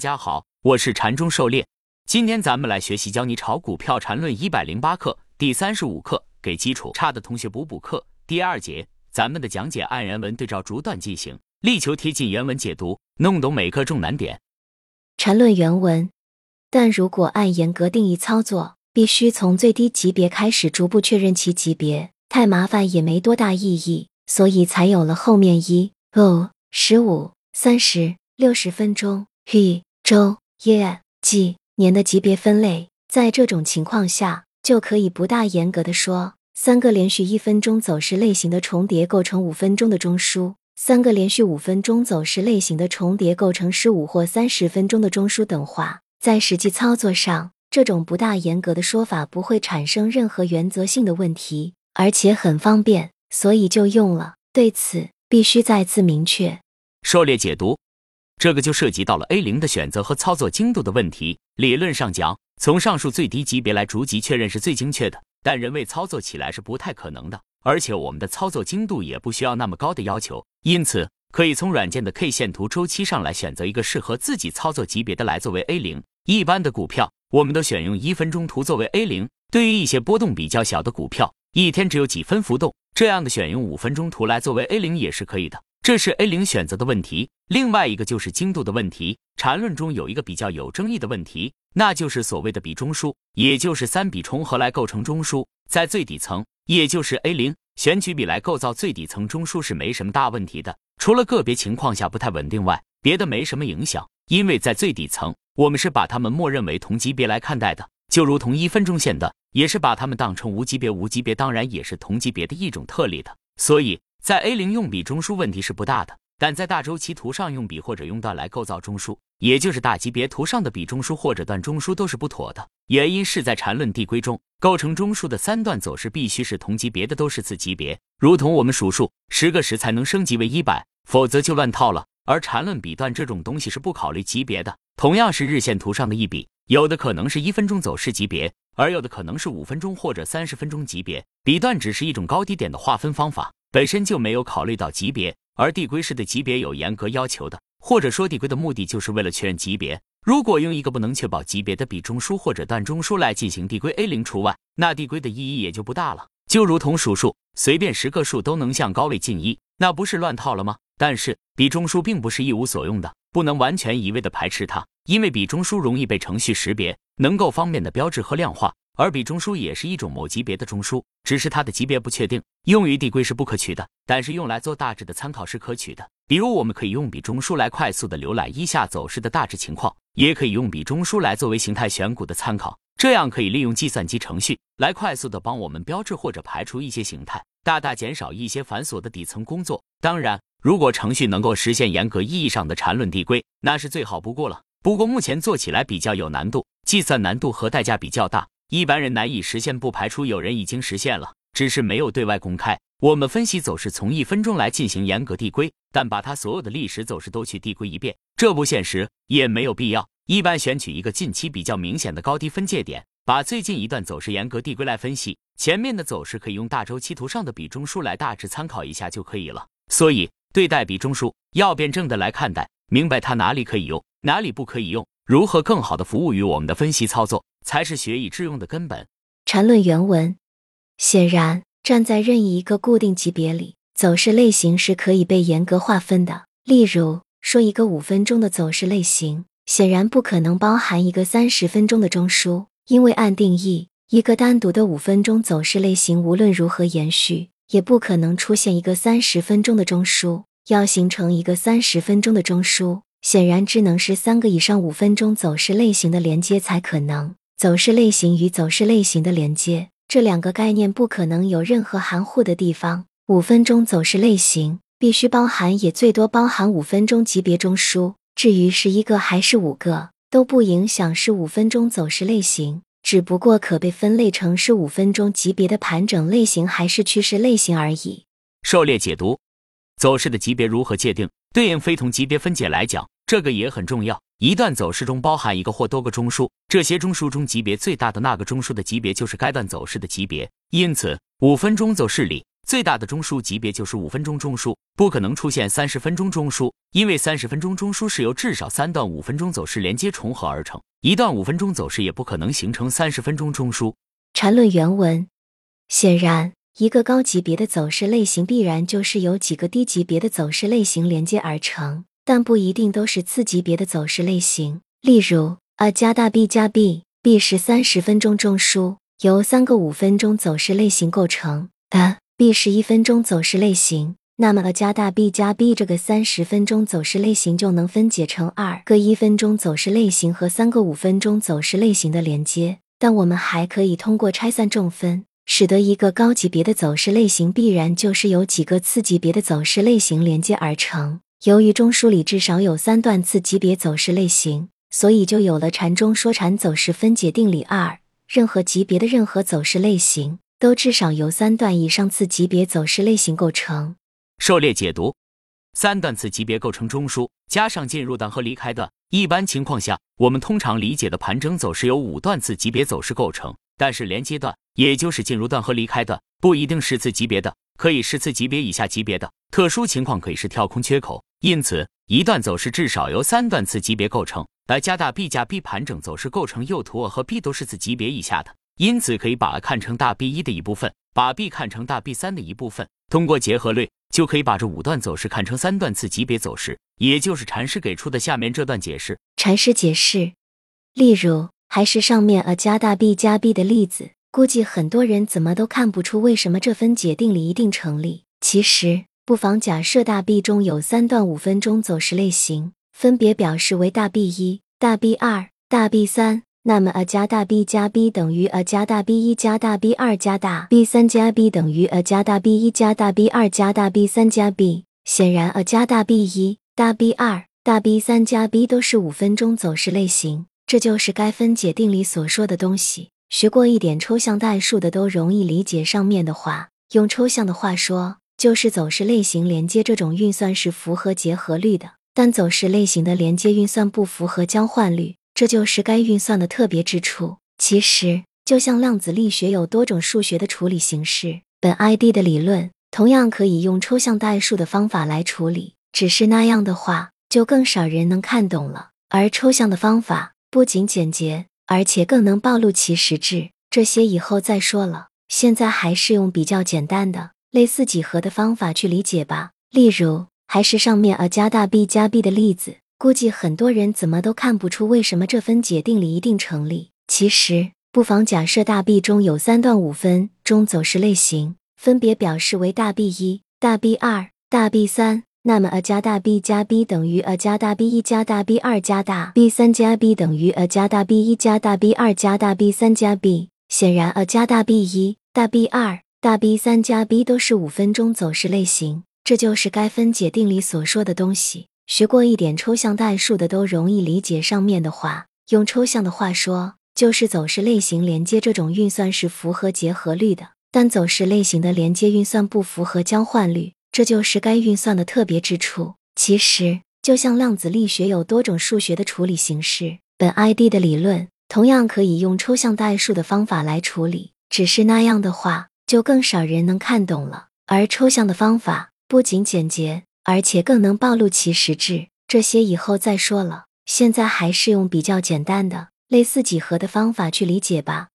大家好，我是禅中狩猎。今天咱们来学习教你炒股票禅论一百零八课第三十五课，给基础差的同学补补课。第二节，咱们的讲解按原文对照逐段进行，力求贴近原文解读，弄懂每课重难点。禅论原文，但如果按严格定义操作，必须从最低级别开始，逐步确认其级别，太麻烦也没多大意义，所以才有了后面一、哦、十五、三十、六十分钟、嘿。周、月、季、年的级别分类，在这种情况下，就可以不大严格的说，三个连续一分钟走势类型的重叠构成五分钟的中枢，三个连续五分钟走势类型的重叠构成十五或三十分钟的中枢等话。在实际操作上，这种不大严格的说法不会产生任何原则性的问题，而且很方便，所以就用了。对此，必须再次明确。狩猎解读。这个就涉及到了 A 零的选择和操作精度的问题。理论上讲，从上述最低级别来逐级确认是最精确的，但人为操作起来是不太可能的。而且我们的操作精度也不需要那么高的要求，因此可以从软件的 K 线图周期上来选择一个适合自己操作级别的来作为 A 零。一般的股票，我们都选用一分钟图作为 A 零。对于一些波动比较小的股票，一天只有几分浮动，这样的选用五分钟图来作为 A 零也是可以的。这是 A 零选择的问题，另外一个就是精度的问题。缠论中有一个比较有争议的问题，那就是所谓的比中枢，也就是三笔重合来构成中枢，在最底层，也就是 A 零选取比来构造最底层中枢是没什么大问题的，除了个别情况下不太稳定外，别的没什么影响。因为在最底层，我们是把它们默认为同级别来看待的，就如同一分钟线的，也是把它们当成无级别，无级别当然也是同级别的一种特例的，所以。在 A 零用笔中枢问题是不大的，但在大周期图上用笔或者用段来构造中枢，也就是大级别图上的笔中枢或者段中枢都是不妥的。原因是在缠论递归中，构成中枢的三段走势必须是同级别的，都是次级别。如同我们数数，十个十才能升级为一百，否则就乱套了。而缠论笔段这种东西是不考虑级别的。同样是日线图上的一笔，有的可能是一分钟走势级别，而有的可能是五分钟或者三十分钟级别。笔段只是一种高低点的划分方法。本身就没有考虑到级别，而递归式的级别有严格要求的，或者说递归的目的就是为了确认级别。如果用一个不能确保级别的比中枢或者段中枢来进行递归 A 零除外，那递归的意义也就不大了。就如同数数，随便十个数都能向高位进一，那不是乱套了吗？但是比中枢并不是一无所用的，不能完全一味的排斥它，因为比中枢容易被程序识别，能够方便的标志和量化。而比中枢也是一种某级别的中枢，只是它的级别不确定，用于递归是不可取的，但是用来做大致的参考是可取的。比如，我们可以用比中枢来快速的浏览一下走势的大致情况，也可以用比中枢来作为形态选股的参考，这样可以利用计算机程序来快速的帮我们标志或者排除一些形态，大大减少一些繁琐的底层工作。当然，如果程序能够实现严格意义上的缠论递归，那是最好不过了。不过目前做起来比较有难度，计算难度和代价比较大。一般人难以实现，不排除有人已经实现了，只是没有对外公开。我们分析走势从一分钟来进行严格递归，但把它所有的历史走势都去递归一遍，这不现实，也没有必要。一般选取一个近期比较明显的高低分界点，把最近一段走势严格递归来分析。前面的走势可以用大周期图上的比中枢来大致参考一下就可以了。所以对待比中枢要辩证的来看待，明白它哪里可以用，哪里不可以用，如何更好的服务于我们的分析操作。才是学以致用的根本。缠论原文：显然，站在任意一个固定级别里，走势类型是可以被严格划分的。例如，说一个五分钟的走势类型，显然不可能包含一个三十分钟的中枢，因为按定义，一个单独的五分钟走势类型无论如何延续，也不可能出现一个三十分钟的中枢。要形成一个三十分钟的中枢，显然只能是三个以上五分钟走势类型的连接才可能。走势类型与走势类型的连接，这两个概念不可能有任何含糊的地方。五分钟走势类型必须包含，也最多包含五分钟级别中枢。至于是一个还是五个，都不影响是五分钟走势类型，只不过可被分类成是五分钟级别的盘整类型还是趋势类型而已。狩猎解读，走势的级别如何界定？对应非同级别分解来讲，这个也很重要。一段走势中包含一个或多个中枢，这些中枢中级别最大的那个中枢的级别就是该段走势的级别。因此，五分钟走势里最大的中枢级别就是五分钟中枢，不可能出现三十分钟中枢，因为三十分钟中枢是由至少三段五分钟走势连接重合而成，一段五分钟走势也不可能形成三十分钟中枢。缠论原文：显然，一个高级别的走势类型必然就是由几个低级别的走势类型连接而成，但不一定都是次级别的走势类型。例如，A 加大 B 加 B，B 是三十分钟中枢，由三个五分钟走势类型构成。A B 是一分钟走势类型，那么 A 加大 B 加 B 这个三十分钟走势类型就能分解成二个一分钟走势类型和三个五分钟走势类型的连接。但我们还可以通过拆散重分，使得一个高级别的走势类型必然就是由几个次级别的走势类型连接而成。由于中枢里至少有三段次级别走势类型，所以就有了禅中说禅走势分解定理二：任何级别的任何走势类型。都至少由三段以上次级别走势类型构成。狩猎解读：三段次级别构成中枢，加上进入段和离开段。一般情况下，我们通常理解的盘整走势由五段次级别走势构成。但是连接段，也就是进入段和离开段，不一定是次级别的，可以是次级别以下级别的。特殊情况可以是跳空缺口。因此，一段走势至少由三段次级别构成。来加大 B 加 B 盘整走势构成右图和 B 都是次级别以下的。因此，可以把 A 看成大 B 一的一部分，把 B 看成大 B 三的一部分。通过结合律，就可以把这五段走势看成三段次级别走势，也就是禅师给出的下面这段解释。禅师解释，例如还是上面 A 加大 B 加 B 的例子，估计很多人怎么都看不出为什么这分解定理一定成立。其实，不妨假设大 B 中有三段五分钟走势类型，分别表示为大 B 一、大 B 二、大 B 三。那么 A 加大 B 加 B 等于 A 加大 B 一加大 B 二加大 B 三加 B 等于 A 加大 B 一加大 B 二加大 B 三加 B。显然，A 加大 B 一、大 B 二、大 B 三加 B 都是五分钟走势类型，这就是该分解定理所说的东西。学过一点抽象代数的都容易理解上面的话。用抽象的话说，就是走势类型连接这种运算是符合结合律的，但走势类型的连接运算不符合交换律。这就是该运算的特别之处。其实，就像量子力学有多种数学的处理形式，本 ID 的理论同样可以用抽象代数的方法来处理。只是那样的话，就更少人能看懂了。而抽象的方法不仅简洁，而且更能暴露其实质。这些以后再说了。现在还是用比较简单的类似几何的方法去理解吧。例如，还是上面 A 加大 B 加 B 的例子。估计很多人怎么都看不出为什么这分解定理一定成立。其实，不妨假设大 B 中有三段五分钟走势类型，分别表示为大 B 一、大 B 二、大 B 三。那么 A 加大 B 加 B 等于 A 加大 B 一加大 B 二加大 B 三加 B 等于 A 加大 B 一加大 B 二加大 B 三加 B。显然，A 加大 B 一、大 B 二、大 B 三加 B 都是五分钟走势类型，这就是该分解定理所说的东西。学过一点抽象代数的都容易理解上面的话。用抽象的话说，就是走势类型连接这种运算是符合结合律的，但走势类型的连接运算不符合交换律，这就是该运算的特别之处。其实，就像量子力学有多种数学的处理形式，本 ID 的理论同样可以用抽象代数的方法来处理。只是那样的话，就更少人能看懂了。而抽象的方法不仅简洁。而且更能暴露其实质，这些以后再说了。现在还是用比较简单的类似几何的方法去理解吧。